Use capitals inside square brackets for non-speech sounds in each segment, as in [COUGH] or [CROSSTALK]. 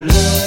Le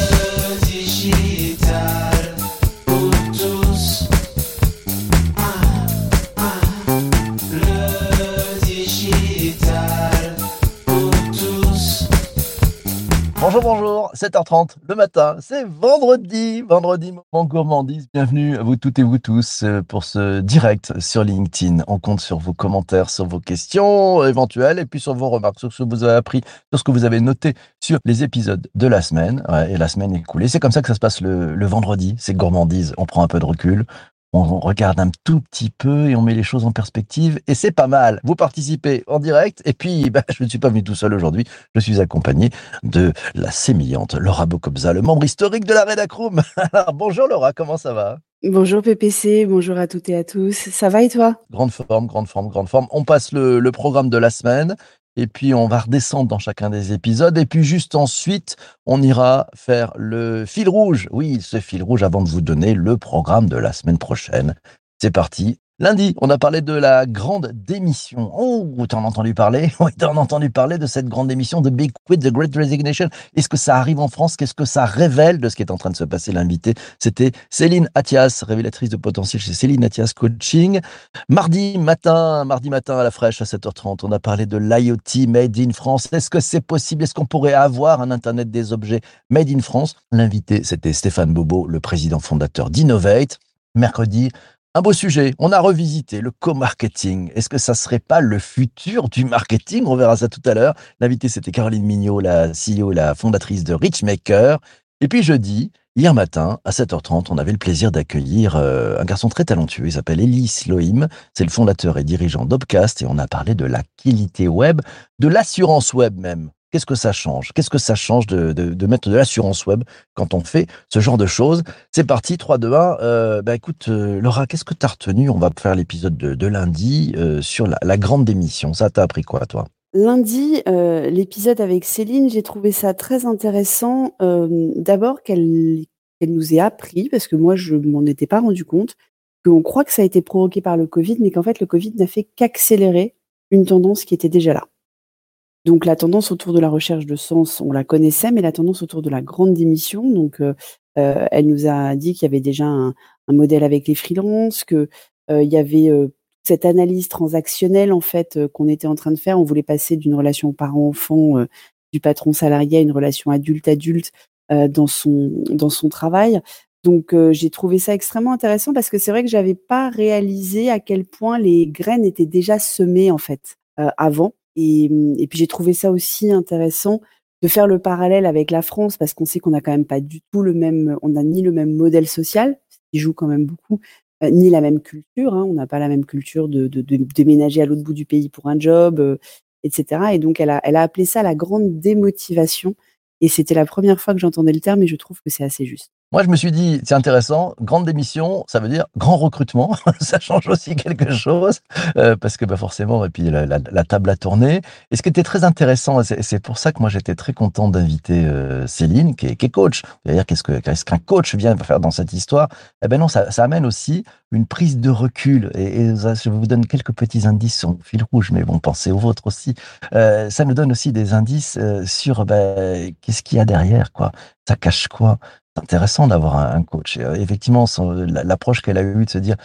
7h30 le matin, c'est vendredi, vendredi moment gourmandise. Bienvenue à vous toutes et vous tous euh, pour ce direct sur LinkedIn. On compte sur vos commentaires, sur vos questions éventuelles et puis sur vos remarques, sur ce que vous avez appris, sur ce que vous avez noté sur les épisodes de la semaine et la semaine écoulée. C'est comme ça que ça se passe le vendredi, c'est gourmandise. On prend un peu de recul, on regarde un tout petit peu et on met les choses en perspective et c'est pas mal. Vous participez en direct et puis [LAUGHS] bah, je ne suis pas venu tout seul aujourd'hui, je suis accompagné de la sémillante Laura Bocobza, le membre historique de la Redacroom. [LAUGHS] Alors bonjour Laura, comment ça va? Bonjour PPC, bonjour à toutes et à tous. Ça va et toi? Grande forme, grande forme, grande forme. On passe le, le programme de la semaine et puis on va redescendre dans chacun des épisodes et puis juste ensuite on ira faire le fil rouge. Oui, ce fil rouge avant de vous donner le programme de la semaine prochaine. C'est parti. Lundi, on a parlé de la grande démission. Oh, t'en as entendu parler? [LAUGHS] Oui, t'en as entendu parler de cette grande démission de Big Quit, The Great Resignation. Est-ce que ça arrive en France? Qu'est-ce que ça révèle de ce qui est en train de se passer? L'invité, c'était Céline Athias, révélatrice de potentiel chez Céline Athias Coaching. Mardi matin, mardi matin à la fraîche à 7h30, on a parlé de l'IoT Made in France. Est-ce que c'est possible? Est-ce qu'on pourrait avoir un Internet des objets Made in France? L'invité, c'était Stéphane Bobo, le président fondateur d'Innovate. Mercredi, un beau sujet. On a revisité le co-marketing. Est-ce que ça serait pas le futur du marketing? On verra ça tout à l'heure. L'invité, c'était Caroline Mignot, la CEO, la fondatrice de Richmaker. Et puis jeudi, hier matin, à 7h30, on avait le plaisir d'accueillir euh, un garçon très talentueux. Il s'appelle Elie Loim. C'est le fondateur et dirigeant d'Opcast et on a parlé de la qualité web, de l'assurance web même. Qu'est-ce que ça change? Qu'est-ce que ça change de, mettre de l'assurance web quand on fait ce genre de choses? C'est parti, 3, 2, 1. Euh, bah écoute, euh, Laura, qu'est-ce que tu as retenu? On va faire l'épisode de, lundi euh, sur la, grande démission. Ça t'a appris quoi, toi? Lundi, euh, l'épisode avec Céline, j'ai trouvé ça très intéressant. D'abord qu'elle nous ait appris, parce que moi je m'en étais pas rendu compte, qu'on croit que ça a été provoqué par le Covid, mais qu'en fait le Covid n'a fait qu'accélérer une tendance qui était déjà là. Donc la tendance autour de la recherche de sens, on la connaissait, mais la tendance autour de la grande démission, donc euh, euh, elle nous a dit qu'il y avait déjà un, un modèle avec les freelances, que euh, il y avait euh, cette analyse transactionnelle en fait euh, qu'on était en train de faire. On voulait passer d'une relation parent-enfant, du patron salarié à une relation adulte-adulte dans son dans son travail. Donc j'ai trouvé ça extrêmement intéressant parce que c'est vrai que j'avais pas réalisé à quel point les graines étaient déjà semées en fait avant. Et, mmh, et puis j'ai trouvé ça aussi intéressant de faire le parallèle avec la France parce qu'on sait qu'on n'a quand même pas du tout le même, on n'a ni le même modèle social, qui joue quand même beaucoup, euh, ni la même culture. Hein, on n'a pas la même culture de déménager à l'autre bout du pays pour un job, euh, etc. Et donc elle a, elle a appelé ça la grande démotivation. Et c'était la première fois que j'entendais le terme et je trouve que c'est assez juste. Moi, je me suis dit, c'est intéressant, grande démission, ça veut dire grand recrutement. [LAUGHS] ça change aussi quelque chose, euh, parce que bah, forcément, et puis la, table a tourné. Et ce qui était très intéressant, c'est pour ça que moi j'étais très content d'inviter euh, Céline, qui est, qui est coach. C'est-à-dire, qu'est-ce qu'un qu qu'un coach vient faire dans cette histoire? Eh ben non, ça, amène aussi une prise de recul. Et, et, je vous donne quelques petits indices sur le fil rouge, mais bon, pensez aux vôtres aussi. Euh, ça nous donne aussi des indices sur ben, qu'est-ce qu'il y a derrière, quoi? Ça cache quoi? C'est intéressant d'avoir un, coach. Euh, effectivement, l'approche qu'elle a eue de se dire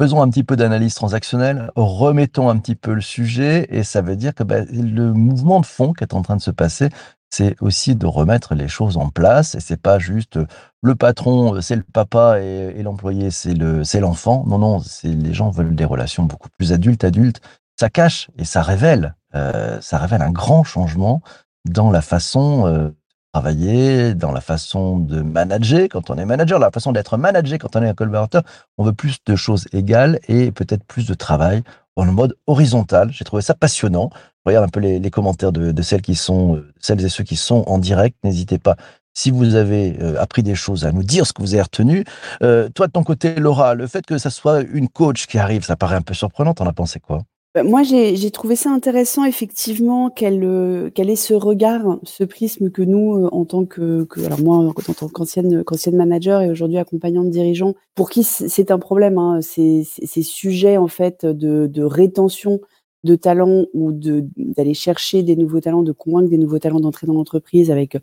faisons un petit peu d'analyse transactionnelle, remettons un petit peu le sujet, et ça veut dire que ben, le mouvement de fond qui est en train de se passer, c'est aussi de remettre les choses en place, et c'est pas juste le patron, c'est le papa, et, l'employé, c'est le, l'enfant. Non, non, c'est les gens veulent des relations beaucoup plus adultes, adultes. Ça cache et ça révèle, euh, ça révèle un grand changement dans la façon euh, travailler, dans la façon de manager quand on est manager, la façon d'être managé quand on est un collaborateur. On veut plus de choses égales et peut-être plus de travail en mode horizontal. J'ai trouvé ça passionnant. Regarde un peu les, commentaires de, celles qui sont, celles et ceux qui sont en direct. N'hésitez pas. Si vous avez euh, appris des choses, à nous dire ce que vous avez retenu. Euh, toi, de ton côté, Laura, le fait que ça soit une coach qui arrive, ça paraît un peu surprenant. T'en as pensé quoi? Moi, j'ai trouvé ça intéressant, effectivement, qu'elle euh, qu'elle ait ce regard, ce prisme que nous, euh, en tant que, alors moi, en tant qu'ancienne manager et aujourd'hui accompagnante dirigeant, pour qui c'est un problème, hein, ces, sujets en fait de, rétention de talents ou d'aller chercher des nouveaux talents, de convaincre des nouveaux talents d'entrer dans l'entreprise avec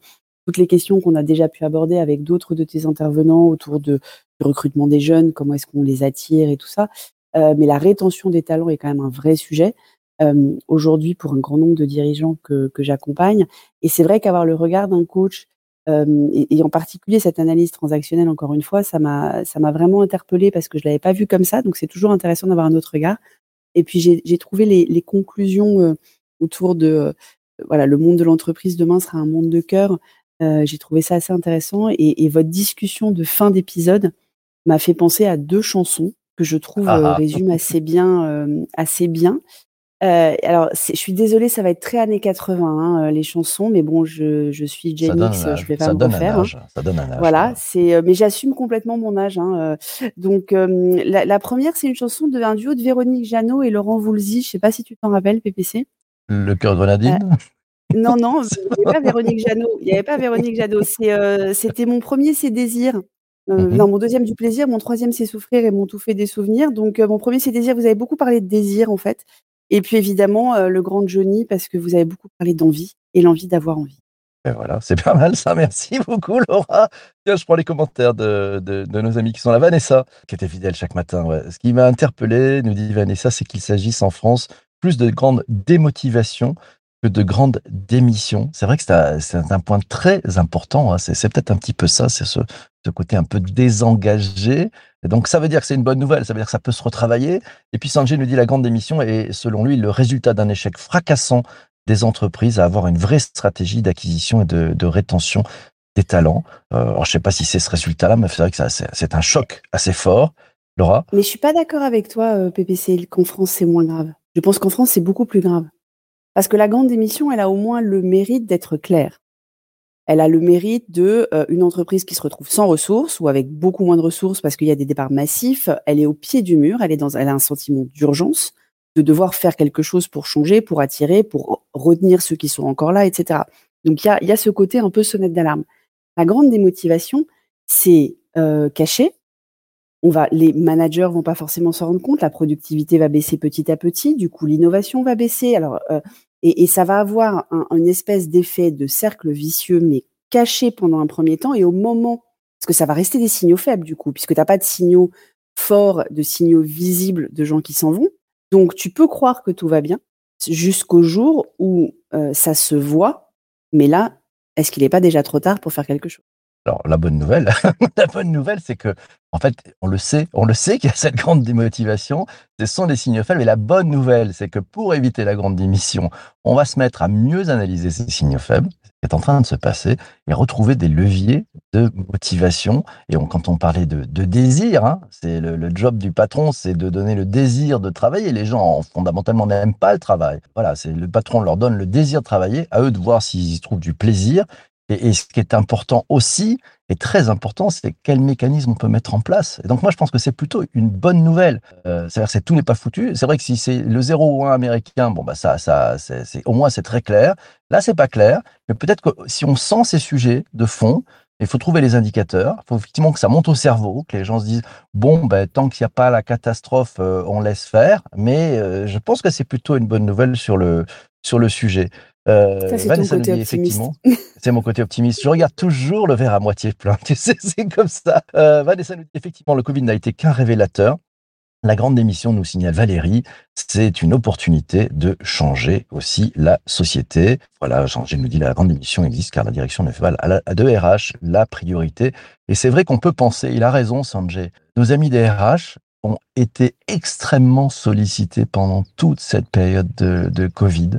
toutes les questions qu'on a déjà pu aborder avec d'autres de tes intervenants autour de, du recrutement des jeunes, comment est-ce qu'on les attire et tout ça. Euh, mais la rétention des talents est quand même un vrai sujet euh, aujourd'hui pour un grand nombre de dirigeants que, que j'accompagne. Et c'est vrai qu'avoir le regard d'un coach euh, et, en particulier cette analyse transactionnelle, encore une fois, ça m'a vraiment interpellée parce que je l'avais pas vu comme ça. Donc c'est toujours intéressant d'avoir un autre regard. Et puis j'ai trouvé les, les conclusions euh, autour de euh, voilà le monde de l'entreprise demain sera un monde de cœur. Euh, j'ai trouvé ça assez intéressant et, et votre discussion de fin d'épisode m'a fait penser à deux chansons que je trouve ah, ah. résument assez bien assez bien. Euh, alors, je suis désolée, ça va être très années 80, hein, les chansons, mais bon, je, je suis Gen X, je vais pas me refaire. Hein. Ça donne un âge. Voilà, c'est, mais j'assume complètement mon âge. Hein, donc, la, la, première, c'est une chanson d'un duo de Véronique Jeannot et Laurent Voulzy. Je sais pas si tu t'en rappelles, PPC. Le cœur de grenadine Non, non, [LAUGHS] il n'y avait pas Véronique Jeannot. Il n'y avait pas Véronique Jeannot. C'était mon premier, c'est Désir. Euh, mmh Non, mon deuxième du plaisir, mon troisième c'est souffrir et mon tout fait des souvenirs. Donc mon premier c'est désir. Vous avez beaucoup parlé de désir en fait. Et puis évidemment, euh, le grand Johnny, parce que vous avez beaucoup parlé d'envie et l'envie d'avoir envie. Et voilà, c'est [LAUGHS] pas mal ça. Merci beaucoup, Laura. Tiens, je prends les commentaires de, de, de, nos amis qui sont là. Vanessa, qui était fidèle chaque matin. Ouais. Ce qui m'a interpellé, nous dit Vanessa, c'est qu'il s'agisse en France plus de grandes démotivations que de grandes démissions. C'est vrai que c'est un, point très important. Hein. C'est peut-être un petit peu ça, c'est ce, côté un peu désengagé. Donc ça veut dire que c'est une bonne nouvelle, ça veut dire que ça peut se retravailler. Et puis Sanjay nous dit la grande démission est selon lui le résultat d'un échec fracassant des entreprises à avoir une vraie stratégie d'acquisition et de, rétention des talents. Euh, alors je sais pas si c'est ce résultat-là, mais c'est vrai que c'est un choc assez fort. Laura? Mais je suis pas d'accord avec toi, euh, PPC, qu'en France c'est moins grave. Je pense qu'en France c'est beaucoup plus grave. Parce que la grande démission, elle a au moins le mérite d'être claire elle a le mérite de euh, une entreprise qui se retrouve sans ressources ou avec beaucoup moins de ressources parce qu'il y a des départs massifs. Elle est au pied du mur, elle est dans, elle a un sentiment d'urgence de devoir faire quelque chose pour changer, pour attirer, pour retenir ceux qui sont encore là, etc. Donc il y a, y a ce côté un peu sonnette d'alarme. La grande démotivation, c'est euh, caché. On va, les managers vont pas forcément s'en rendre compte. La productivité va baisser petit à petit. Du coup, l'innovation va baisser. Alors, euh, et, ça va avoir un, une espèce d'effet de cercle vicieux, mais caché pendant un premier temps. Et au moment, parce que ça va rester des signaux faibles du coup, puisque tu n'as pas de signaux forts, de signaux visibles de gens qui s'en vont. Donc tu peux croire que tout va bien jusqu'au jour où euh, ça se voit. Mais là, est-ce qu'il n'est pas déjà trop tard pour faire quelque chose? Alors la bonne nouvelle, [LAUGHS] la bonne nouvelle, c'est que en fait, on le sait, on le sait qu'il y a cette grande démotivation. Ce sont des signaux faibles. Mais la bonne nouvelle, c'est que pour éviter la grande démission, on va se mettre à mieux analyser ces signaux faibles, ce qui est en train de se passer, et retrouver des leviers de motivation. Et quand on parlait de, de désir, hein, c'est le, le, job du patron, c'est de donner le désir de travailler. Les gens fondamentalement n'aiment pas le travail. Voilà, c'est le patron leur donne le désir de travailler, à eux de voir s'ils y trouvent du plaisir et, ce qui est important aussi, et très important, c'est quel mécanisme on peut mettre en place. Et donc moi, je pense que c'est plutôt une bonne nouvelle. Euh, C'est-à-dire que tout n'est pas foutu. C'est vrai que si c'est le 0 ou 1 américain, bon bah ça, ça, c'est au moins c'est très clair. Là, c'est pas clair, mais peut-être que si on sent ces sujets de fond, il faut trouver les indicateurs. Il faut effectivement que ça monte au cerveau, que les gens se disent bon, ben, tant qu'il n'y a pas la catastrophe, euh, on laisse faire. Mais euh, je pense que c'est plutôt une bonne nouvelle sur le sur le sujet. Euh, Ça, Vanessa dit, effectivement, c'est mon côté optimiste. Je regarde toujours le verre à moitié plein. [LAUGHS] Tu sais, c'est comme ça. Euh, Vanessa nous dit effectivement, le Covid n'a été qu'un révélateur. La grande démission, nous signale Valérie, c'est une opportunité de changer aussi la société. Voilà, Jean nous dit la grande démission existe car la direction ne fait pas à, de RH la priorité. Et c'est vrai qu'on peut penser, il a raison Sanjay, nos amis des RH ont été extrêmement sollicités pendant toute cette période de, de Covid.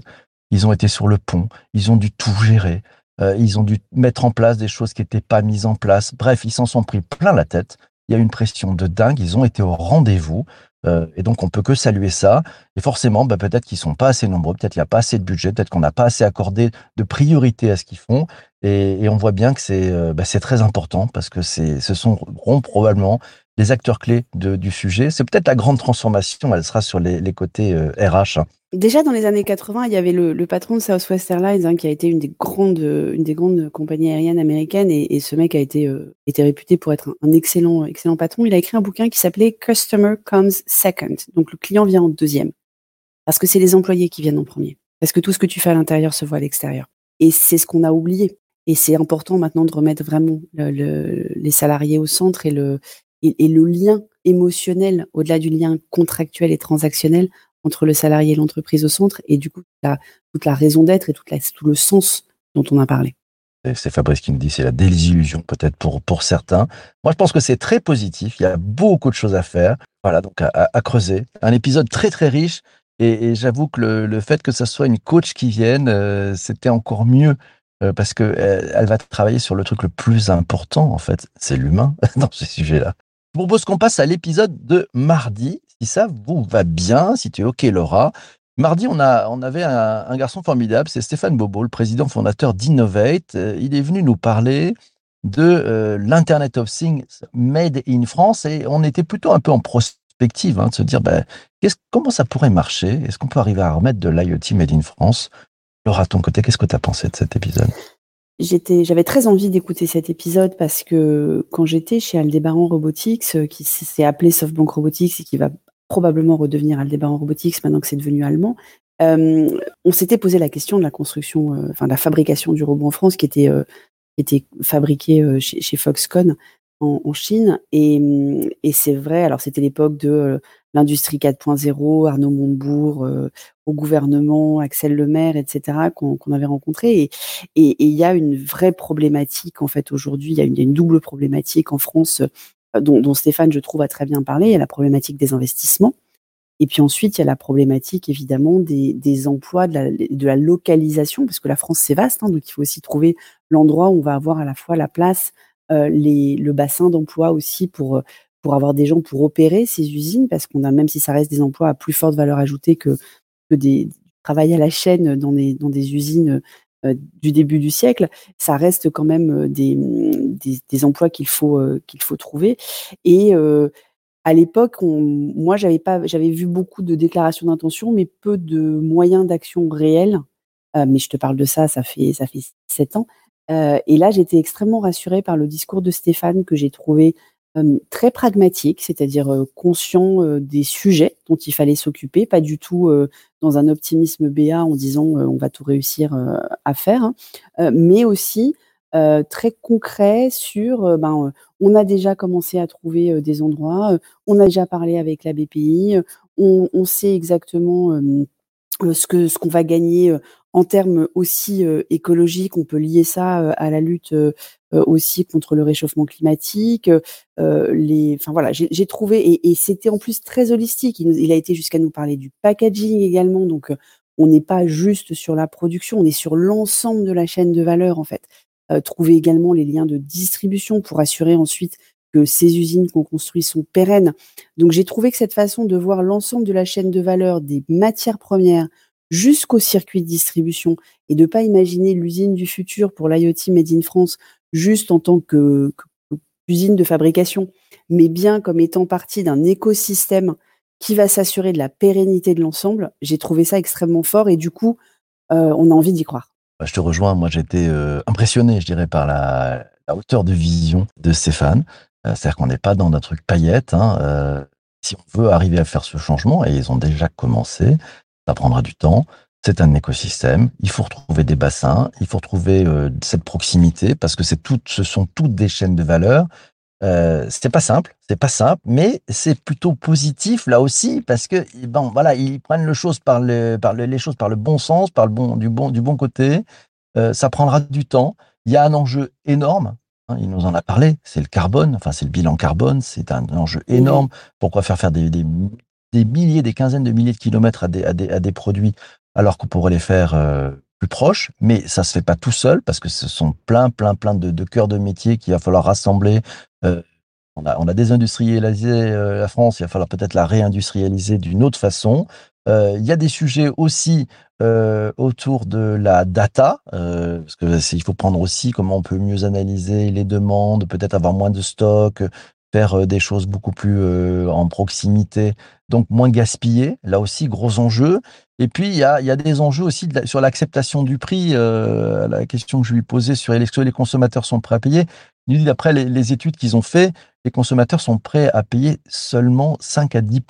Ils ont été sur le pont, ils ont dû tout gérer, euh, ils ont dû mettre en place des choses qui n'étaient pas mises en place. Bref, ils s'en sont pris plein la tête. Il y a une pression de dingue, ils ont été au rendez-vous. Euh, et donc, on peut que saluer ça. Et forcément, bah, peut-être qu'ils sont pas assez nombreux, peut-être qu'il n'y a pas assez de budget, peut-être qu'on n'a pas assez accordé de priorité à ce qu'ils font. Et, on voit bien que c'est euh, bah, très important parce que ce sont probablement les acteurs clés du sujet. C'est peut-être la grande transformation, elle sera sur les, côtés RH. Hein. Déjà dans les années 80, il y avait le, patron de Southwest Airlines hein, qui a été une des grandes, une des grandes compagnies aériennes américaines et, ce mec a été, euh, réputé pour être un, excellent, excellent patron. Il a écrit un bouquin qui s'appelait Customer Comes Second, donc le client vient en deuxième, parce que c'est les employés qui viennent en premier, parce que tout ce que tu fais à l'intérieur se voit à l'extérieur. Et c'est ce qu'on a oublié. Et c'est important maintenant de remettre vraiment le, le, les salariés au centre et le, et, le lien émotionnel, au-delà du lien contractuel et transactionnel, entre le salarié et l'entreprise au centre, et du coup, la, toute la raison d'être et tout le sens dont on a parlé. C'est Fabrice qui me dit, c'est la désillusion peut-être pour, pour certains. Moi, je pense que c'est très positif. Il y a beaucoup de choses à faire. Voilà, donc à, creuser. Un épisode très, très riche. Et, j'avoue que le, fait que ce soit une coach qui vienne, euh, c'était encore mieux euh, parce que elle, elle, va travailler sur le truc le plus important, en fait, c'est l'humain [LAUGHS] dans ce sujet-là. Je propose qu'on passe à l'épisode de mardi, si ça vous va bien, si tu es OK, Laura. Mardi, on, a, avait un, un garçon formidable, c'est Stéphane Bobo, le président fondateur d'Innovate. Euh, il est venu nous parler de euh, l'Internet of Things Made in France et on était plutôt un peu en prospective, hein, de se dire ben, comment ça pourrait marcher? Est-ce qu'on peut arriver à remettre de l'IoT Made in France? Laura, à ton côté, qu'est-ce que tu as pensé de cet épisode? J'étais, j'avais très envie d'écouter cet épisode parce que quand j'étais chez Aldebaran Robotics, euh, qui s'est appelé SoftBank Robotics et qui va probablement redevenir Aldebaran Robotics maintenant que c'est devenu allemand, euh, on s'était posé la question de la construction, euh, enfin de la fabrication du robot en France qui était, qui était fabriqué chez, Foxconn en, Chine. Et, et c'est vrai, alors c'était l'époque de l'industrie 4.0, Arnaud Montebourg au gouvernement, Axel Lemaire, etc., qu'on qu avait rencontré. Et il y a une vraie problématique, en fait, aujourd'hui, il y, a une double problématique en France dont, dont, Stéphane, je trouve, a très bien parlé. Il y a la problématique des investissements. Et puis ensuite, il y a la problématique, évidemment, des, emplois, de la, localisation, parce que la France, c'est vaste, hein, donc il faut aussi trouver l'endroit où on va avoir à la fois la place, euh, le bassin d'emploi aussi pour, pour avoir des gens pour opérer ces usines, parce qu'on a, même si ça reste des emplois à plus forte valeur ajoutée que, que des travail à la chaîne dans des, dans des usines euh, du début du siècle, ça reste quand même des, des, des emplois qu'il faut, euh, qu'il faut trouver. Et euh, à l'époque, moi, j'avais vu beaucoup de déclarations d'intention, mais peu de moyens d'action réels. Euh, mais je te parle de ça, ça fait ça fait sept ans. Euh, et là, j'étais extrêmement rassurée par le discours de Stéphane que j'ai trouvé euh, très pragmatique, c'est-à-dire conscient des sujets dont il fallait s'occuper, pas du tout dans un optimisme béat en disant on va tout réussir à faire, hein, mais aussi très concret sur, ben, on a déjà commencé à trouver des endroits, on a déjà parlé avec la BPI, on sait exactement ce que ce qu'on va gagner en termes aussi écologiques. On peut lier ça à la lutte aussi contre le réchauffement climatique. les, enfin voilà, j'ai trouvé et, et c'était en plus très holistique. Il, il a été jusqu'à nous parler du packaging également, donc on n'est pas juste sur la production, on est sur l'ensemble de la chaîne de valeur en fait euh, trouver également les liens de distribution pour assurer ensuite que ces usines qu'on construit sont pérennes. Donc j'ai trouvé que cette façon de voir l'ensemble de la chaîne de valeur des matières premières jusqu'au circuit de distribution et de pas imaginer l'usine du futur pour l'IoT Made in France juste en tant que, usine de fabrication, mais bien comme étant partie d'un écosystème qui va s'assurer de la pérennité de l'ensemble. J'ai trouvé ça extrêmement fort et du coup, euh, on a envie d'y croire. Bah, je te rejoins. Moi, j'étais euh, impressionné, je dirais, par la, hauteur de vision de Stéphane. Euh, C'est-à-dire qu'on n'est pas dans notre truc paillette. Hein. Euh, si on veut arriver à faire ce changement, et ils ont déjà commencé, ça prendra du temps. C'est un écosystème. Il faut retrouver des bassins. Il faut retrouver euh, cette proximité parce que c'est tout, ce sont toutes des chaînes de valeur. Euh, c'est pas simple, c'est pas simple, mais c'est plutôt positif là aussi parce que bon voilà ils prennent le par le, les choses par le bon sens, par le bon du bon du bon côté. Ça prendra du temps. Il y a un enjeu énorme. Hein, il nous en a parlé. C'est le carbone. Enfin c'est le bilan carbone. C'est un enjeu énorme. Pourquoi faire faire des, des, des, milliers, des quinzaines de milliers de kilomètres à des, à des, à produits alors qu'on pourrait les faire euh, plus proches, mais ça se fait pas tout seul parce que ce sont plein, plein, plein de, de cœurs de métier qu'il va falloir rassembler. Euh, on, a, on a désindustrialisé euh, la France, il va falloir peut-être la réindustrialiser d'une autre façon. Euh, il y a des sujets aussi euh, autour de la data, euh, parce que il faut prendre aussi comment on peut mieux analyser les demandes, peut-être avoir moins de stock, faire des choses beaucoup plus en proximité, donc moins gaspiller. Là aussi, gros enjeu. Et puis, il y a, y a des enjeux aussi sur l'acceptation du prix. Euh, la question que je lui posais sur est-ce que les consommateurs sont prêts à payer Il dit, d'après les, les études qu'ils ont fait, les consommateurs sont prêts à payer seulement 5 à 10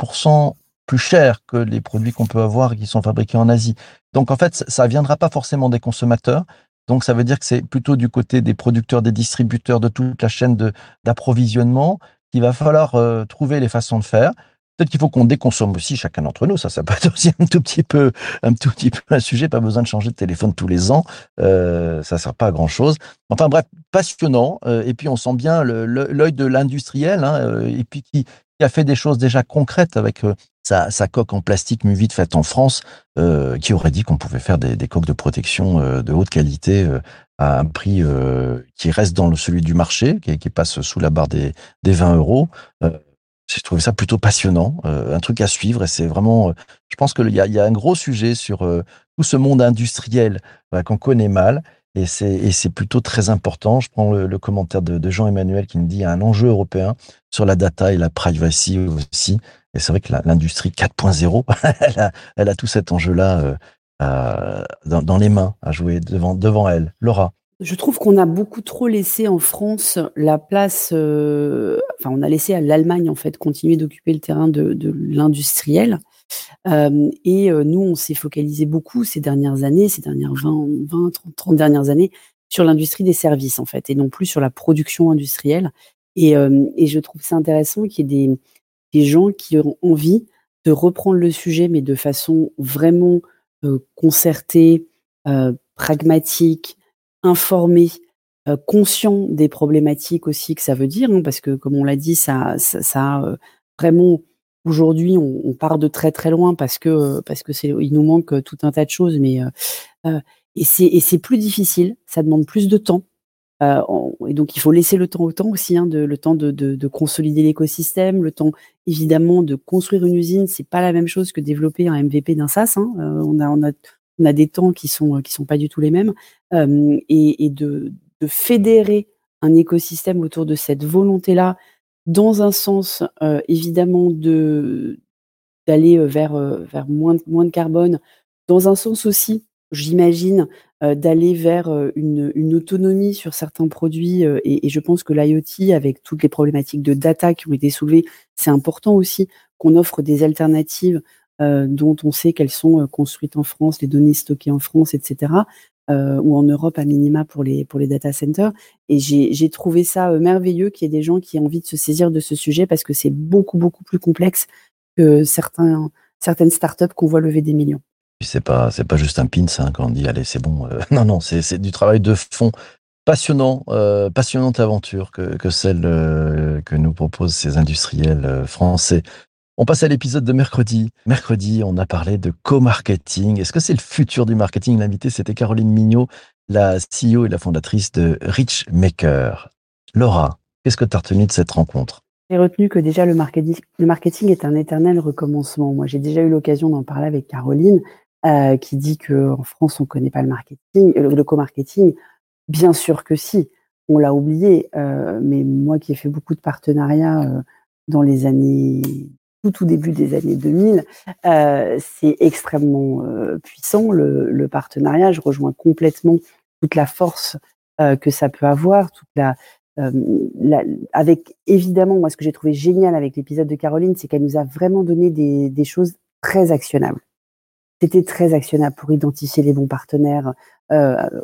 plus cher que les produits qu'on peut avoir qui sont fabriqués en Asie. Donc, en fait, ça ne viendra pas forcément des consommateurs, Donc, ça veut dire que c'est plutôt du côté des producteurs, des distributeurs, de toute la chaîne d'approvisionnement qu'il va falloir euh, trouver les façons de faire. Peut-être qu'il faut qu'on déconsomme aussi chacun d'entre nous. Ça, ça peut être aussi un tout petit peu, un tout petit peu un sujet. Pas besoin de changer de téléphone tous les ans. Euh, ça sert pas à grand chose. Enfin bref, passionnant. Euh, et puis on sent bien l'œil de l'industriel. Hein, euh, et puis qui, qui a fait des choses déjà concrètes avec euh, sa, coque en plastique Muvite faite en France, euh, qui aurait dit qu'on pouvait faire des, coques de protection euh, de haute qualité à un prix qui reste dans le, celui du marché, qui, passe sous la barre des, des 20 euros. J'ai trouvé ça plutôt passionnant, un truc à suivre. Et c'est vraiment, je pense qu'il y a, un gros sujet sur tout ce monde industriel voilà, qu'on connaît mal. Et c'est, plutôt très important. Je prends le, commentaire de, Jean-Emmanuel qui me dit il y a un enjeu européen sur la data et la privacy aussi. Et c'est vrai que l'industrie 4.0, [LAUGHS] elle a, tout cet enjeu-là euh, euh, dans, les mains à jouer devant, devant elle. Laura. Je trouve qu'on a beaucoup trop laissé en France la place, euh, enfin on a laissé à l'Allemagne en fait continuer d'occuper le terrain de l'industriel. Et nous, on s'est focalisé beaucoup ces dernières années, ces dernières 20, 20 30, 30 dernières années, sur l'industrie des services en fait, et non plus sur la production industrielle. Et, je trouve ça intéressant qu'il y ait des, gens qui ont envie de reprendre le sujet, mais de façon vraiment concertée, pragmatique, informé, euh, conscient des problématiques aussi que ça veut dire, hein, parce que comme on l'a dit, ça, ça, a, vraiment aujourd'hui, on, part de très très loin parce que euh, parce que c'est il nous manque euh, tout un tas de choses, mais euh, et c'est et c'est plus difficile, ça demande plus de temps. Euh, et donc il faut laisser le temps au temps aussi, hein, de, le temps de, de, de consolider l'écosystème, le temps évidemment de construire une usine. C'est pas la même chose que développer un MVP d'un SaaS. Hein. On a on a on a des temps qui sont qui sont pas du tout les mêmes euh, et, et de, de fédérer un écosystème autour de cette volonté-là, dans un sens euh, évidemment de d'aller euh, vers euh, vers moins de, moins de carbone, dans un sens aussi, j'imagine, d'aller vers une, une autonomie sur certains produits et, je pense que l'IoT avec toutes les problématiques de data qui ont été soulevées, c'est important aussi qu'on offre des alternatives dont on sait qu'elles sont construites en France, les données stockées en France, etc euh, ou en Europe à minima pour les, pour les data centers. Et j'ai trouvé ça euh, merveilleux qu'il y ait des gens qui aient envie de se saisir de ce sujet parce que c'est beaucoup, beaucoup plus complexe que certains, certaines startups qu'on voit lever des millions. C'est pas c'est pas juste un pins hein, quand on dit allez c'est bon. euh, [LAUGHS] non non c'est du travail de fond passionnant euh, passionnante aventure que que celle que nous proposent ces industriels français. On passe à l'épisode de mercredi. Mercredi, on a parlé de co-marketing. Est-ce que c'est le futur du marketing? L'invité, c'était Caroline Mignot, la CEO et la fondatrice de Richmaker. Laura, qu'est-ce que tu as retenu de cette rencontre? J'ai retenu que déjà le marketing, est un éternel recommencement. Moi, j'ai déjà eu l'occasion d'en parler avec Caroline, euh, qui dit qu'en France, on ne connaît pas le marketing, euh, le co-marketing. Bien sûr que si, on l'a oublié. euh, mais moi qui ai fait beaucoup de partenariats dans les années, tout, tout début des années 2000, euh, c'est extrêmement euh, puissant le, partenariat. Je rejoins complètement toute la force euh, que ça peut avoir, avec évidemment, moi, ce que j'ai trouvé génial avec l'épisode de Caroline, c'est qu'elle nous a vraiment donné des, choses très actionnables. C'était très actionnable pour identifier les bons partenaires.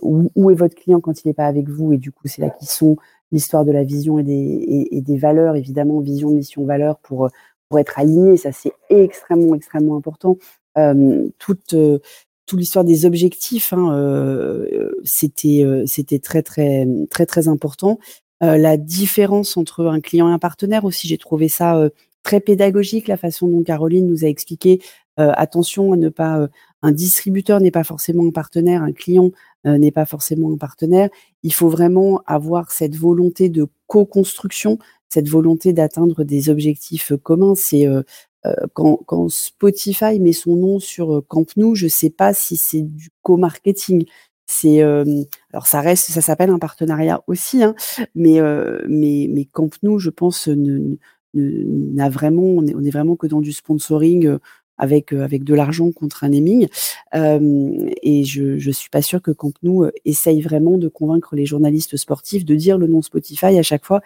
Où, est votre client quand il n'est pas avec vous Et du coup, c'est là qu'ils sont l'histoire de la vision et des, et des valeurs, évidemment, vision, mission, valeur pour, pour être aligné. Ça, c'est extrêmement, extrêmement important. Euh, toute, euh, toute l'histoire des objectifs, hein, euh, c'était, c'était très, très, très, très important. La différence entre un client et un partenaire aussi, j'ai trouvé ça très pédagogique, la façon dont Caroline nous a expliqué. Attention à ne pas, un distributeur n'est pas forcément un partenaire, un client n'est pas forcément un partenaire. Il faut vraiment avoir cette volonté de co-construction, cette volonté d'atteindre des objectifs euh, communs. C'est euh, euh, quand, Spotify met son nom sur Camp Nou, je sais pas si c'est du co-marketing. C'est alors ça reste, ça s'appelle un partenariat aussi, hein, mais euh, mais mais Camp Nou, je pense, ne, ne- n'a vraiment, on est, vraiment que dans du sponsoring avec avec de l'argent contre un naming. Euh, et je je suis pas sûre que Camp Nou essaye vraiment de convaincre les journalistes sportifs de dire le nom Spotify à chaque fois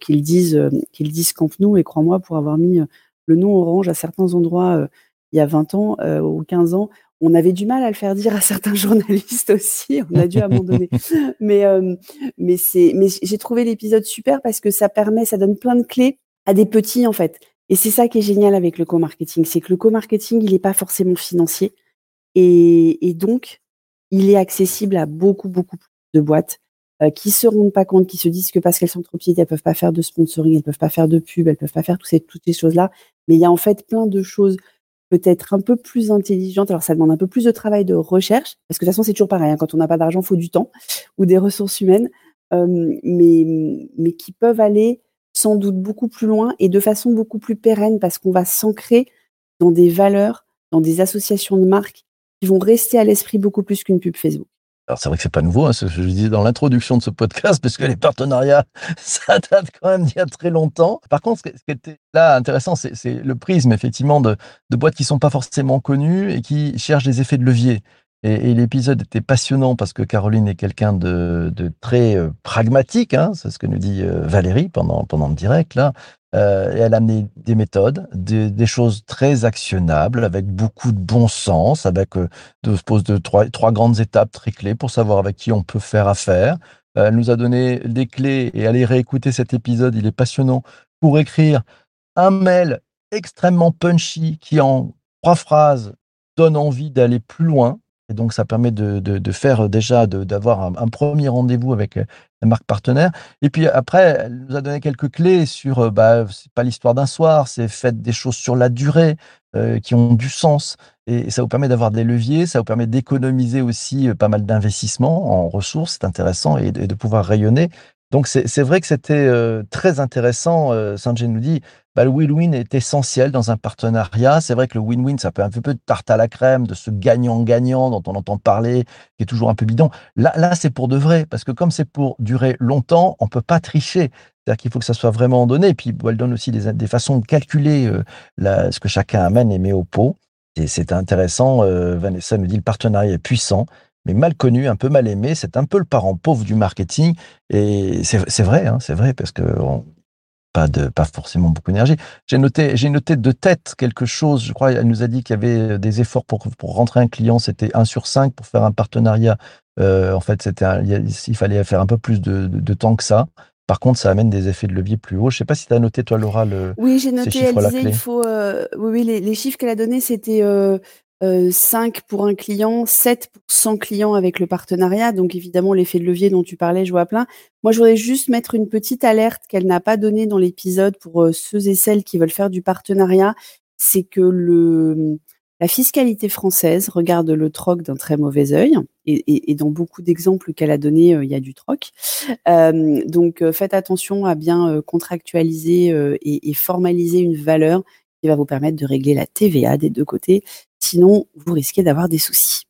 qu'ils disent euh, qu'ils disent Camp Nou. Et crois-moi, pour avoir mis euh, le nom orange à certains endroits euh, il y a 20 ans euh, ou 15 ans, on avait du mal à le faire dire à [LAUGHS] certains journalistes aussi. On a dû abandonner. [LAUGHS] mais euh, mais c'est mais j'ai trouvé l'épisode super parce que ça permet, ça donne plein de clés à des petits en fait. Et c'est ça qui est génial avec le co-marketing, c'est que le co-marketing, il n'est pas forcément financier et, et donc il est accessible à beaucoup beaucoup de boîtes euh, qui se rendent pas compte, qui se disent que parce qu'elles sont trop petites, elles peuvent pas faire de sponsoring, elles peuvent pas faire de pub, elles peuvent pas faire toutes ces, toutes ces choses-là. Mais il y a en fait plein de choses peut-être un peu plus intelligentes. Alors ça demande un peu plus de travail de recherche, parce que de toute façon c'est toujours pareil. Hein, quand on n'a pas d'argent, il faut du temps [LAUGHS] ou des ressources humaines, euh, mais mais qui peuvent aller sans doute beaucoup plus loin et de façon beaucoup plus pérenne, parce qu'on va s'ancrer dans des valeurs, dans des associations de marques qui vont rester à l'esprit beaucoup plus qu'une pub Facebook. Alors c'est vrai que c'est pas nouveau, hein, ce que je disais dans l'introduction de ce podcast, [LAUGHS] parce que les partenariats, [LAUGHS] ça date quand même d'il y a très longtemps. Par contre, ce qui était là intéressant, c'est le prisme effectivement de, de boîtes qui sont pas forcément connues et qui cherchent des effets de levier. Et, l'épisode était passionnant parce que Caroline est quelqu'un de, très euh, pragmatique, hein, c'est ce que nous dit euh, Valérie pendant, pendant le direct là. Euh, elle a amené des méthodes, des, choses très actionnables, avec beaucoup de bon sens, avec de, se de trois, trois grandes étapes très clés pour savoir avec qui on peut faire affaire. Elle nous a donné des clés et allez réécouter cet épisode, il est passionnant, pour écrire un mail extrêmement punchy qui en trois phrases donne envie d'aller plus loin. Et donc, ça permet de, faire déjà, d'avoir un, premier rendez-vous avec euh, la marque partenaire. Et puis après, elle nous a donné quelques clés sur, euh, bah, c'est pas l'histoire d'un soir, c'est faites des choses sur la durée euh, qui ont du sens. Et ça vous permet d'avoir des leviers, ça vous permet d'économiser aussi pas mal d'investissements en ressources, c'est intéressant, et de, pouvoir rayonner. Donc c'est vrai que c'était euh, très intéressant. Euh, Sanjay nous dit, bah, le win-win est essentiel dans un partenariat. C'est vrai que le win-win, ça peut un peu de tarte à la crème, de ce gagnant-gagnant dont on entend parler, qui est toujours un peu bidon. Là, là c'est pour de vrai, parce que comme c'est pour durer longtemps, on peut pas tricher. C'est-à-dire qu'il faut que ça soit vraiment donné. Et puis, elle donne aussi des, des façons de calculer euh, ce que chacun amène et met au pot. Et c'est intéressant. Euh, Vanessa nous dit le partenariat est puissant mais mal connu, un peu mal aimé. C'est un peu le parent pauvre du marketing. Et c'est vrai, hein, c'est vrai, parce que on, pas de pas forcément beaucoup d'énergie. J'ai noté, j'ai noté de tête quelque chose. Je crois, elle nous a dit qu'il y avait des efforts pour pour rentrer un client. C'était 1 sur 5 pour faire un partenariat. Euh, en fait, c'était il fallait faire un peu plus de, de, de, temps que ça. Par contre, ça amène des effets de levier plus hauts. Je ne sais pas si tu as noté, toi, Laura, le. Oui, j'ai noté. Elle disait il faut. Euh, oui, oui, les, les chiffres qu'elle a donnés, c'était euh, euh, 5 pour un client, 7 pour 100 clients avec le partenariat. Donc évidemment, l'effet de levier dont tu parlais, je vois plein. Moi, je voudrais juste mettre une petite alerte qu'elle n'a pas donnée dans l'épisode pour euh, ceux et celles qui veulent faire du partenariat. C'est que le, la fiscalité française regarde le troc d'un très mauvais œil. Et, dans beaucoup d'exemples qu'elle a donnés, euh, il y a du troc. Euh, donc faites attention à bien contractualiser et formaliser une valeur qui va vous permettre de régler la TVA des deux côtés. Sinon, vous risquez d'avoir des soucis.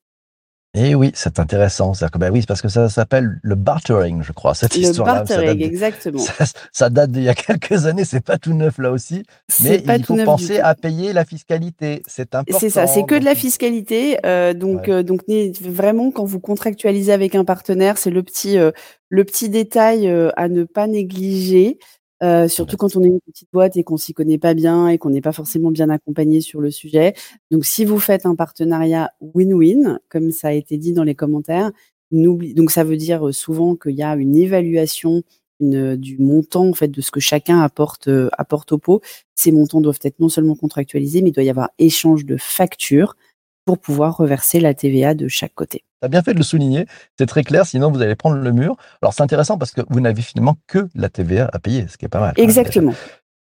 Et oui, c'est intéressant. C'est-à-dire que ben oui, parce que ça s'appelle le bartering, je crois, cette histoire-là. Le bartering, ça exactement. [LAUGHS] Ça, ça date d'il y a quelques années, c'est pas tout neuf là aussi. Mais pas il faut penser à payer la fiscalité. C'est important. C'est ça, c'est que de la fiscalité. Euh, donc, ouais. euh, donc vraiment, quand vous contractualisez avec un partenaire, c'est le petit, euh, le petit détail euh, à ne pas négliger. Euh, surtout quand on est une petite boîte et qu'on s'y connaît pas bien et qu'on n'est pas forcément bien accompagné sur le sujet. Donc, si vous faites un partenariat win-win, comme ça a été dit dans les commentaires, donc ça veut dire souvent qu'il y a une évaluation une, du montant en de ce que chacun apporte euh, apporte au pot. Ces montants doivent être non seulement contractualisés, mais il doit y avoir échange de factures pour pouvoir reverser la TVA de chaque côté. Tu as bien fait de le souligner, c'est très clair, sinon vous allez prendre le mur. Alors c'est intéressant parce que vous n'avez finalement que la TVA à payer, ce qui est pas mal. Exactement.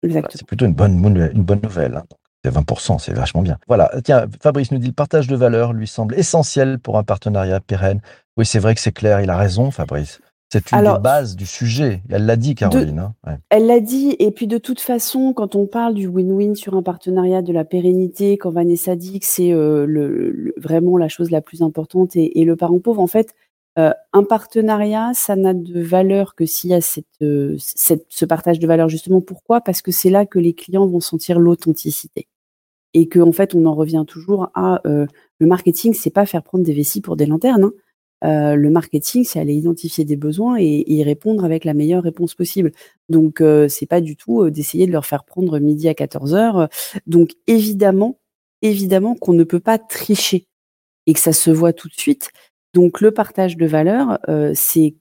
Exactement. c'est plutôt une bonne, une bonne nouvelle. Hein. C'est 20%, c'est vachement bien. Voilà, tiens, Fabrice nous dit le partage de valeur lui semble essentiel pour un partenariat pérenne. Oui, c'est vrai que c'est clair, il a raison, Fabrice. C'est une Alors, des bases du sujet. Elle l'a dit, Caroline. De, hein ouais. Elle l'a dit. Et puis, de toute façon, quand on parle du win-win sur un partenariat, de la pérennité, quand Vanessa dit que c'est euh, le, le, vraiment la chose la plus importante et, et le parent pauvre, en fait, euh, un partenariat, ça n'a de valeur que s'il y a cette, euh, cette, ce partage de valeur. Justement, pourquoi? Parce que c'est là que les clients vont sentir l'authenticité. Et qu'en en fait, on en revient toujours à le marketing, c'est pas faire prendre des vessies pour des lanternes. Hein. Euh, le marketing, c'est aller identifier des besoins et, y répondre avec la meilleure réponse possible. Donc, euh, c'est pas du tout euh, d'essayer de leur faire prendre midi à 14 heures. Donc, évidemment, évidemment qu'on ne peut pas tricher et que ça se voit tout de suite. Donc le partage de valeurs, euh, c'est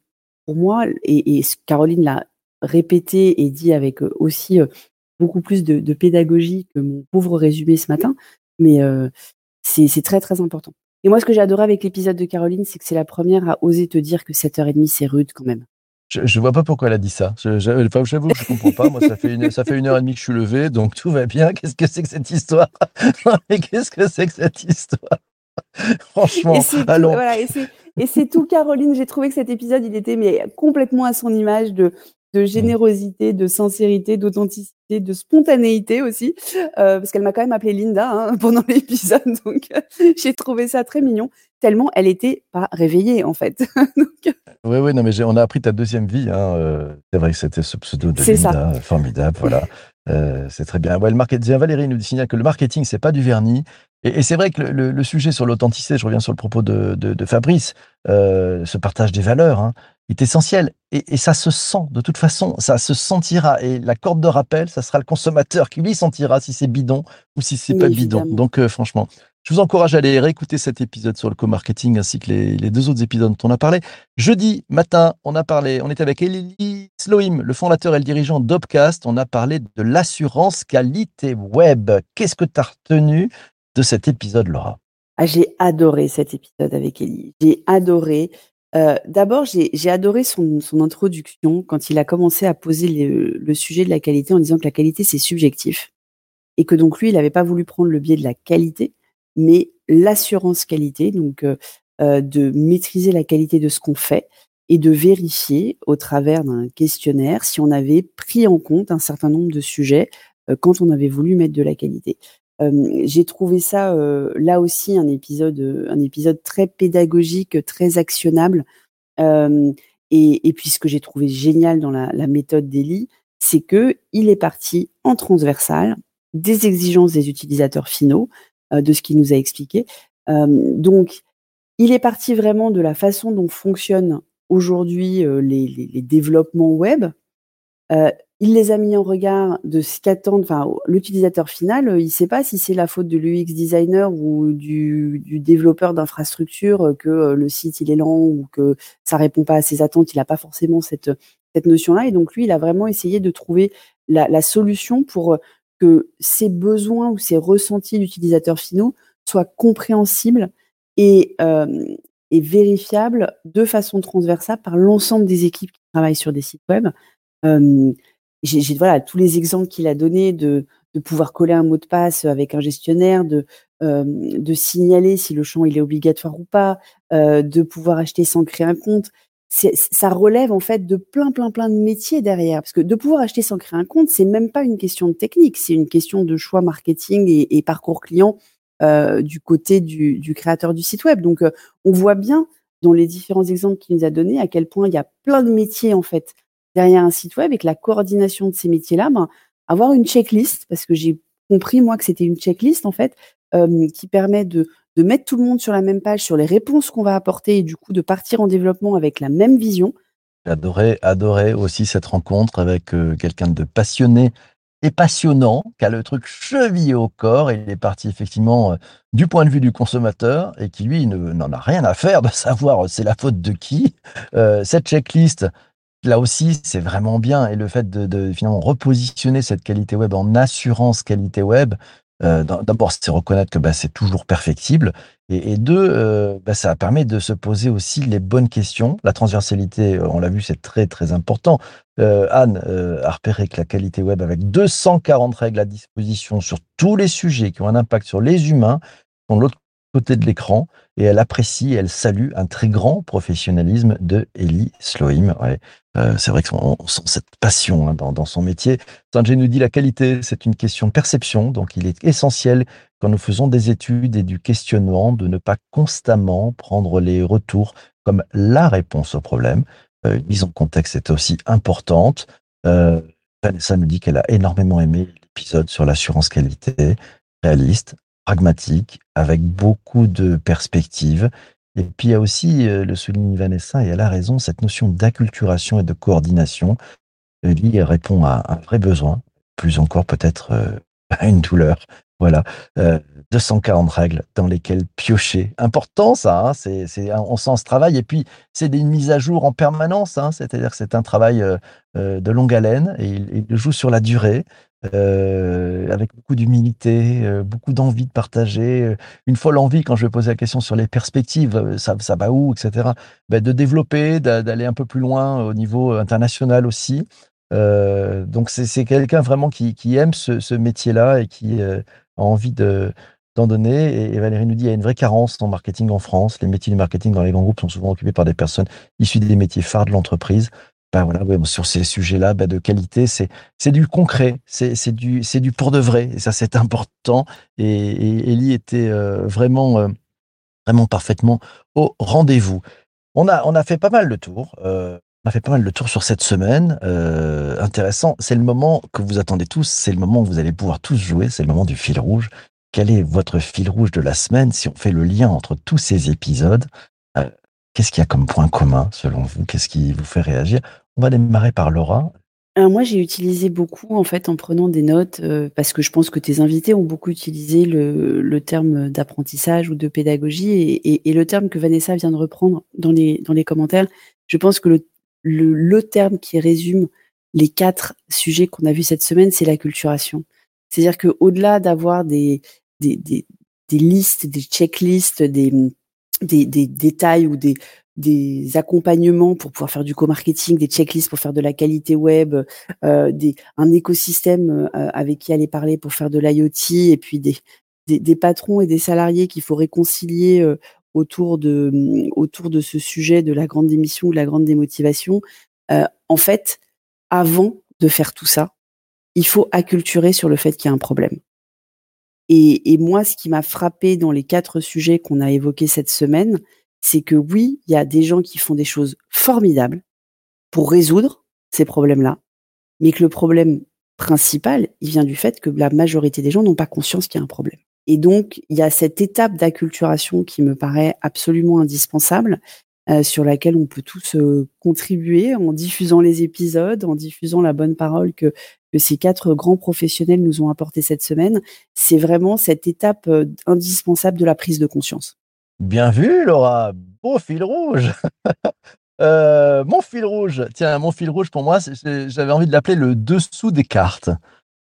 pour moi, et, Caroline l'a répété et dit avec aussi beaucoup plus de, pédagogie que mon pauvre résumé ce matin, mais c'est très très important. Et moi, ce que j'ai adoré avec l'épisode de Caroline, c'est que c'est la première à oser te dire que 7h30, c'est rude quand même. Je, je vois pas pourquoi elle a dit ça. Je- je- enfin, J'avoue que je comprends pas. Moi, ça fait une, ça fait une heure et demie que je suis levé, donc tout va bien. Qu'est-ce que c'est que cette histoire? [LAUGHS] Non, mais qu'est-ce que c'est que cette histoire? [LAUGHS] Franchement, Et c'est tout, allons. voilà, et c'est- tout, Caroline. J'ai trouvé que cet épisode, il était mais complètement à son image de. De générosité, de sincérité, d'authenticité, de spontanéité aussi, euh, parce qu'elle m'a quand même appelé Linda hein, [LAUGHS] pendant l'épisode, donc euh, [LAUGHS] j'ai trouvé ça très mignon, tellement elle était pas réveillée en fait. [LAUGHS] Donc, Oui, oui, non, mais on a appris ta deuxième vie. hein, euh, c'est vrai que c'était ce pseudo de ça. Linda, euh, formidable, voilà. Euh, c'est très bien. Ouais, le marketing, Valérie nous signale que le marketing, c'est pas du vernis. Et, et c'est vrai que le, le- le sujet sur l'authenticité, je reviens sur le propos de, de- de Fabrice, euh, ce partage des valeurs, hein, est essentiel. Et, et ça se sent, de toute façon, ça se sentira. Et la corde de rappel, ça sera le consommateur qui lui sentira si c'est bidon ou si c'est pas bidon. Donc, euh, franchement, je vous encourage à aller réécouter cet épisode sur le co-marketing ainsi que les, les deux autres épisodes dont on a parlé. Jeudi matin, on a parlé, on était avec Elie Sloim, le fondateur et le dirigeant d'Opcast. On a parlé de l'assurance qualité web. Qu'est-ce que tu as retenu de cet épisode, Laura? Ah, j'ai adoré cet épisode avec Ellie. J'ai adoré. Euh, D'abord, j'ai adoré son, introduction quand il a commencé à poser le, sujet de la qualité en disant que la qualité, c'est subjectif. Et que donc lui, il n'avait pas voulu prendre le biais de la qualité, mais l'assurance qualité, donc euh, euh, de maîtriser la qualité de ce qu'on fait et de vérifier au travers d'un questionnaire si on avait pris en compte un certain nombre de sujets quand on avait voulu mettre de la qualité. Euh, j'ai trouvé ça euh, là aussi un épisode, euh, un épisode très pédagogique, très actionnable. Et, puis ce que j'ai trouvé génial dans la, méthode d'Eli, c'est que il est parti en transversal des exigences des utilisateurs finaux, de ce qu'il nous a expliqué. Donc, il est parti vraiment de la façon dont fonctionnent aujourd'hui les développements web. Il les a mis en regard de ce qu'attend l'utilisateur final. Il ne sait pas si c'est la faute de l'UX designer ou du, développeur d'infrastructure que euh, le site est lent ou que ça répond pas à ses attentes. Il n'a pas forcément cette, notion-là. Et donc lui, il a vraiment essayé de trouver la, solution pour que ses besoins ou ses ressentis d'utilisateurs finaux soient compréhensibles et, euh, et vérifiables de façon transversale par l'ensemble des équipes qui travaillent sur des sites web. Euh, j'ai voilà tous les exemples qu'il a donnés de, pouvoir coller un mot de passe avec un gestionnaire, de, euh, signaler si le champ il est obligatoire ou pas, euh, de pouvoir acheter sans créer un compte. Ça relève en fait de plein plein plein de métiers derrière, parce que de pouvoir acheter sans créer un compte, c'est même pas une question de technique, c'est une question de choix marketing et, parcours client euh, du côté du, du créateur du site web. Donc on voit bien dans les différents exemples qu'il nous a donnés à quel point il y a plein de métiers en fait derrière un site web et que la coordination de ces métiers-là, ben, avoir une checklist, parce que j'ai compris moi que c'était une checklist en fait, euh, qui permet de, mettre tout le monde sur la même page, sur les réponses qu'on va apporter et du coup de partir en développement avec la même vision. J'adorais adorais aussi cette rencontre avec euh, quelqu'un de passionné et passionnant, qui a le truc chevillé au corps. Il est parti effectivement euh, du point de vue du consommateur et qui, lui, ne- n'en a rien à faire de [LAUGHS] savoir c'est la faute de qui. Cette checklist, là aussi, c'est vraiment bien. Et le fait de, finalement repositionner cette qualité web en assurance qualité web, euh, d'ab- d'abord, c'est reconnaître que bah, c'est toujours perfectible. Et, deux, euh, bah, ça permet de se poser aussi les bonnes questions. La transversalité, euh, on l'a vu, c'est très très important. Anne a repéré que la qualité web, avec 240 règles à disposition sur tous les sujets qui ont un impact sur les humains, sont de l'autre côté de l'écran, et elle apprécie elle salue un très grand professionnalisme de Ellie Sloim. Euh, c'est vrai qu'on on sent cette passion hein, dans, dans son métier. Sanjay nous dit la qualité, c'est une question de perception, donc il est essentiel quand nous faisons des études et du questionnement de ne pas constamment prendre les retours comme la réponse au problème. Euh, une mise en contexte est aussi importante. Euh, Vanessa nous dit qu'elle a énormément aimé l'épisode sur l'assurance qualité, réaliste, pragmatique, avec beaucoup de perspectives. Et puis il y a aussi, euh, le souligne Vanessa, et elle a raison, cette notion d'acculturation et de coordination. Euh, Lui répond à un vrai besoin, plus encore peut-être euh, [LAUGHS] à une douleur. Voilà, euh, 240 règles dans lesquelles piocher. Important ça, hein, c'est, c'est, on sent ce travail et puis c'est des mises à jour en permanence, hein, c'est-à-dire c'est un travail de longue haleine et il joue sur la durée. Euh, avec beaucoup d'humilité, euh, beaucoup d'envie de partager, euh, une folle envie quand je vais poser la question sur les perspectives, ça, va où, etc. Ben, de développer, d'a- d'aller un peu plus loin au niveau international aussi. Donc c'est quelqu'un vraiment qui, aime ce, métier-là et qui a envie de d'en donner. Et, Valérie nous dit il y a une vraie carence en marketing en France. Les métiers du marketing dans les grands groupes sont souvent occupés par des personnes issues des métiers phares de l'entreprise. Ben voilà, ouais, sur ces sujets-là ben de qualité, c'est c'est du concret, c'est c'est du c'est du pour de vrai. Et ça c'est [LAUGHS] important. Et, et Ellie était euh, vraiment euh, vraiment parfaitement au rendez-vous. On a on a fait pas mal de tours. euh, on a fait pas mal de tours sur cette semaine. Intéressant. C'est le moment que vous attendez tous. C'est le moment où vous allez pouvoir tous jouer. C'est le moment du fil rouge. Quel est votre fil rouge de la semaine si on fait le lien entre tous ces épisodes? Qu'est-ce qu'il y a comme point commun selon vous? Qu'est-ce qui vous fait réagir? On va démarrer par Laura. Alors moi, j'ai utilisé beaucoup en fait en prenant des notes euh, parce que je pense que tes invités ont beaucoup utilisé le, terme d'apprentissage ou de pédagogie et, le terme que Vanessa vient de reprendre dans les, dans les commentaires. Je pense que le, le, le terme qui résume les quatre sujets qu'on a vus cette semaine, c'est l'acculturation. C'est-à-dire que au-delà d'avoir des, des, des, des listes, des checklists, des, des, des détails ou des, des accompagnements pour pouvoir faire du co-marketing, des checklists pour faire de la qualité web, euh, des, un écosystème euh, avec qui aller parler pour faire de l'IoT, et puis des, des, des patrons et des salariés qu'il faut réconcilier euh, autour, de, mm, autour de ce sujet de la grande démission ou de la grande démotivation. Euh, en fait, avant de faire tout ça, il faut acculturer sur le fait qu'il y a un problème. Et, et moi, ce qui m'a frappé dans les quatre sujets qu'on a évoqués cette semaine, c'est que oui, il y a des gens qui font des choses formidables pour résoudre ces problèmes-là, mais que le problème principal, il vient du fait que la majorité des gens n'ont pas conscience qu'il y a un problème. Et donc, il y a cette étape d'acculturation qui me paraît absolument indispensable, euh, sur laquelle on peut tous euh, contribuer en diffusant les épisodes, en diffusant la bonne parole que, ces quatre grands professionnels nous ont apporté cette semaine. C'est vraiment cette étape euh, indispensable de la prise de conscience. Bien vu, Laura. Beau fil rouge. [LAUGHS] Euh, mon fil rouge, tiens, mon fil rouge pour moi, j'avais envie de l'appeler le dessous des cartes.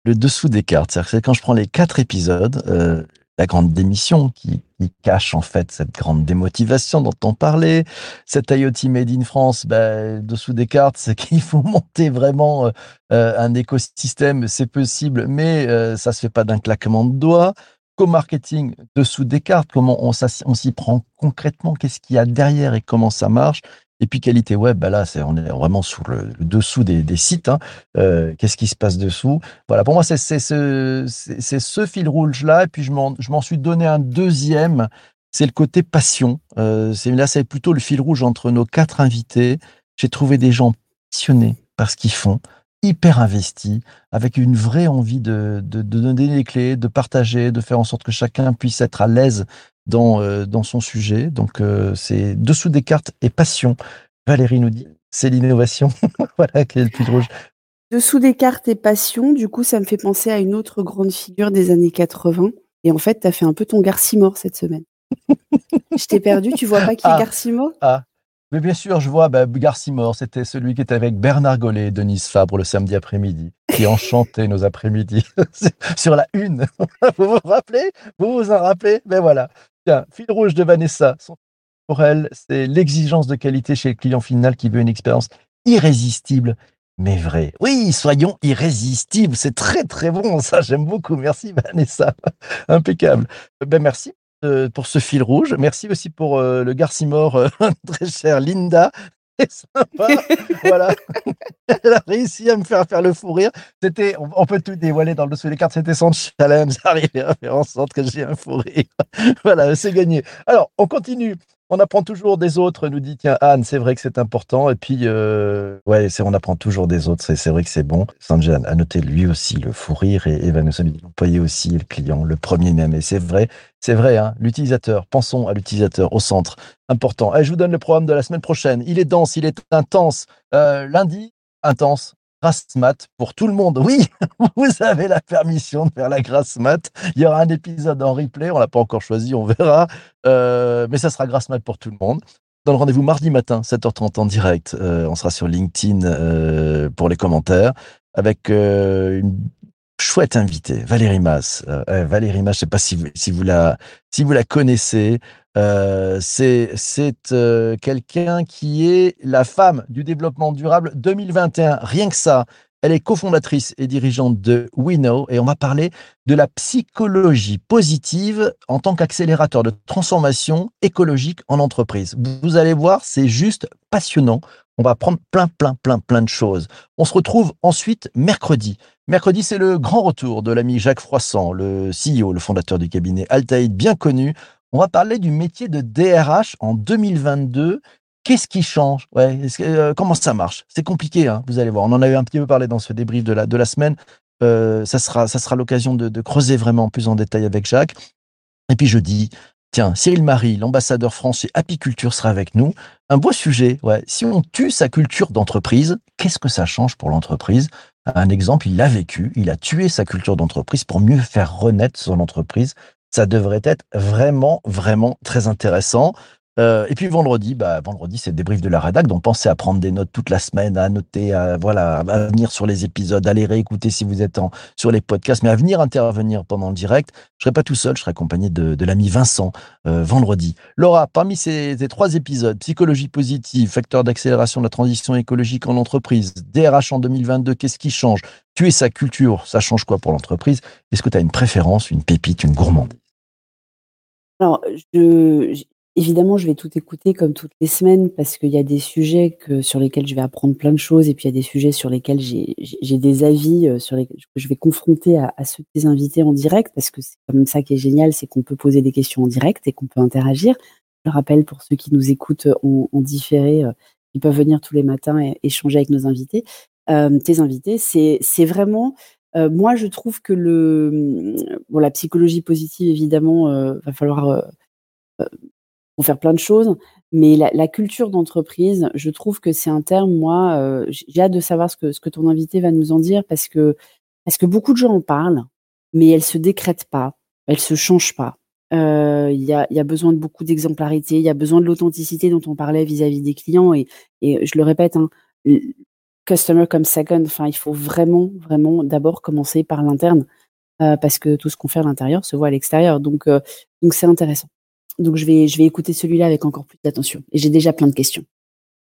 Le dessous des cartes, c'est quand je prends les quatre épisodes, euh, la grande démission qui, cache en fait cette grande démotivation dont on parlait, cette IoT Made in France, ben, dessous des cartes, c'est [LAUGHS] qu'il faut monter vraiment euh, un écosystème, c'est possible, mais ça se fait pas d'un claquement de doigts co-marketing dessous des cartes, comment on, s'y prend concrètement, qu'est-ce qu'il y a derrière et comment ça marche. Et puis qualité web, bah là, on est vraiment sur le, dessous des, sites. hein. Euh, qu'est-ce qui se passe dessous? Voilà, pour moi, c'est, ce, fil rouge-là. Et puis je m'en, suis donné un deuxième, c'est le côté passion. Euh, là, c'est plutôt le fil rouge entre nos quatre invités. J'ai trouvé des gens passionnés par ce qu'ils font, hyper investis, avec une vraie envie de, de, de donner les clés, de partager, de faire en sorte que chacun puisse être à l'aise dans, euh, dans son sujet. Donc, euh, c'est dessous des cartes et passion. Valérie nous dit, c'est l'innovation. [LAUGHS] voilà, qui est le plus rouge. Dessous des cartes et passion, du coup, ça me fait penser à une autre grande figure des années 80. Et en fait, tu as fait un peu ton Garcimore cette semaine. Je t'ai perdu, tu vois pas qui est Ah. Garcimore? Ah, mais bien sûr, je vois bah, Garcimore, c'était celui qui était avec Bernard Gollet et Denise Fabre le samedi après-midi, qui [LAUGHS] enchantait nos après-midi [LAUGHS] sur la une. [LAUGHS] vous vous rappelez? Vous vous en rappelez? Ben voilà. Tiens, fil rouge de Vanessa. Pour elle, c'est l'exigence de qualité chez le client final qui veut une expérience irrésistible, mais vraie. Oui, soyons irrésistibles. C'est très très bon, ça. J'aime beaucoup. Merci Vanessa. Impeccable. Ben merci euh, pour ce fil rouge. Merci aussi pour euh, le Garcimore, euh, [LAUGHS] très cher Linda. [LAUGHS] C'est sympa. [LAUGHS] voilà. Elle a réussi à me faire faire le fou rire. C'était, on, on peut tout dévoiler dans le dessous des cartes, c'était son challenge. Arriver à faire en sorte que j'ai un fou rire. voilà, c'est gagné. Alors, on continue. On apprend toujours des autres, nous dit tiens Anne, c'est vrai que c'est important. Et puis, euh, ouais, on apprend toujours des autres, c'est, vrai que c'est bon. Sanjay a noté lui aussi le fou rire et Evan l'employé aussi, le client, le premier même. Et c'est vrai, c'est vrai, hein, l'utilisateur. Pensons à l'utilisateur au centre. Important. Allez, je vous donne le programme de la semaine prochaine. Il est dense, il est intense. Euh, lundi, intense. Grasse pour tout le monde. Oui, [LAUGHS] vous avez la permission de faire la grasse mat. Il y aura un épisode en replay, on l'a pas encore choisi, on verra. Euh, mais ça sera grasse mat pour tout le monde. Dans le rendez-vous mardi matin, 7h30 en direct, euh, on sera sur LinkedIn euh, pour les commentaires avec une chouette invitée, Valérie Mas. Euh, Valérie Mas, je sais pas si si vous la si vous la connaissez. Euh, c'est euh, quelqu'un qui est la femme du développement durable 2021. Rien que ça. Elle est cofondatrice et dirigeante de WeKnow et on va parler de la psychologie positive en tant qu'accélérateur de transformation écologique en entreprise. Vous allez voir, c'est juste passionnant. On va prendre plein, plein, plein, plein de choses. On se retrouve ensuite mercredi. Mercredi, c'est le grand retour de l'ami Jacques Froissant, le CEO, le fondateur du cabinet Altaïd, bien connu. On va parler du métier de DRH en 2022 Qu'est-ce qui change? Ouais, euh, Comment ça marche? C'est compliqué, hein, vous allez voir. On en avait un petit peu parlé dans ce débrief de la, semaine. Euh, ça sera, l'occasion de, de, creuser vraiment plus en détail avec Jacques. Et puis jeudi, tiens, Cyril Marie, l'ambassadeur français apiculture, sera avec nous. Un beau sujet. Si on tue sa culture d'entreprise, qu'est-ce que ça change pour l'entreprise? Un exemple, il l'a vécu. Il a tué sa culture d'entreprise pour mieux faire renaître son entreprise. Ça devrait être vraiment, vraiment très intéressant. Euh, et puis vendredi, bah, vendredi, c'est le débrief de la rédac. Donc pensez à prendre des notes toute la semaine, à noter, à, voilà, à venir sur les épisodes, à les réécouter si vous êtes sur les podcasts, mais à venir intervenir pendant le direct. Je serai pas tout seul, je serai accompagné de, de l'ami Vincent euh, vendredi. Laura, parmi ces, ces, trois épisodes, psychologie positive, facteur d'accélération de la transition écologique en entreprise, DRH en 2022, qu'est-ce qui change? Tuer sa culture, ça change quoi pour l'entreprise? Est-ce que tu as une préférence, une pépite, une gourmandise? Alors, je, Évidemment, je vais tout écouter comme toutes les semaines parce qu'il y a des sujets que, sur lesquels je vais apprendre plein de choses et puis il y a des sujets sur lesquels j'ai des avis euh, sur lesquels je vais confronter à, à ceux des invités en direct parce que c'est comme ça qui est génial, c'est qu'on peut poser des questions en direct et qu'on peut interagir. Je rappelle pour ceux qui nous écoutent en, en différé, euh, ils peuvent venir tous les matins et échanger avec nos invités. Euh, tes invités, c'est vraiment euh, moi, je trouve que le bon, la psychologie positive, évidemment, euh, va falloir faire plein de choses. Mais la, culture d'entreprise, je trouve que c'est un terme, moi, euh, j'ai hâte de savoir ce que, ton invité va nous en dire parce que, parce que beaucoup de gens en parlent, mais elle se décrète pas, elle se change pas. Il euh, y, a, y a besoin de beaucoup d'exemplarité, il y a besoin de l'authenticité dont on parlait vis-à-vis -vis des clients. Et, je le répète, hein, customer comme second, il faut vraiment, vraiment d'abord commencer par l'interne euh, parce que tout ce qu'on fait à l'intérieur se voit à l'extérieur. Donc, donc c'est intéressant. Donc je vais, je vais écouter celui-là avec encore plus d'attention. Et j'ai déjà plein de questions.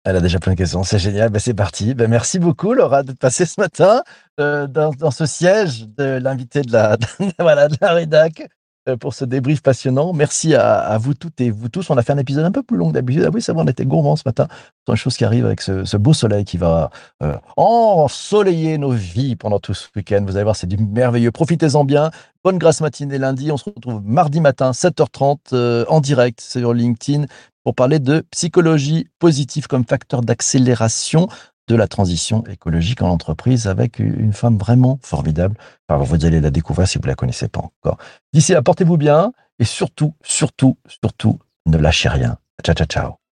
Elle a déjà plein de questions, c'est génial. Ben, c'est parti. Ben, merci beaucoup, Laura, de passer ce matin euh, dans, dans, ce siège de l'invité de la, [LAUGHS] de, voilà, de la rédac pour ce débrief passionnant. Merci à, vous toutes et vous tous. On a fait un épisode un peu plus long d'habitude. Ah oui, c'est vrai, on était gourmands ce matin. C'est une chose qui arrive avec ce, ce beau soleil qui va euh, ensoleiller nos vies pendant tout ce week-end. Vous allez voir, c'est du merveilleux. Profitez-en bien. Bonne grâce matinée lundi. On se retrouve mardi matin, 7h30, euh, en direct sur LinkedIn pour parler de psychologie positive comme facteur d'accélération de la transition écologique en entreprise avec une femme vraiment formidable. Vous allez la découvrir si vous ne la connaissez pas encore. D'ici là, portez-vous bien et surtout, surtout, surtout, ne lâchez rien. Ciao, ciao, ciao.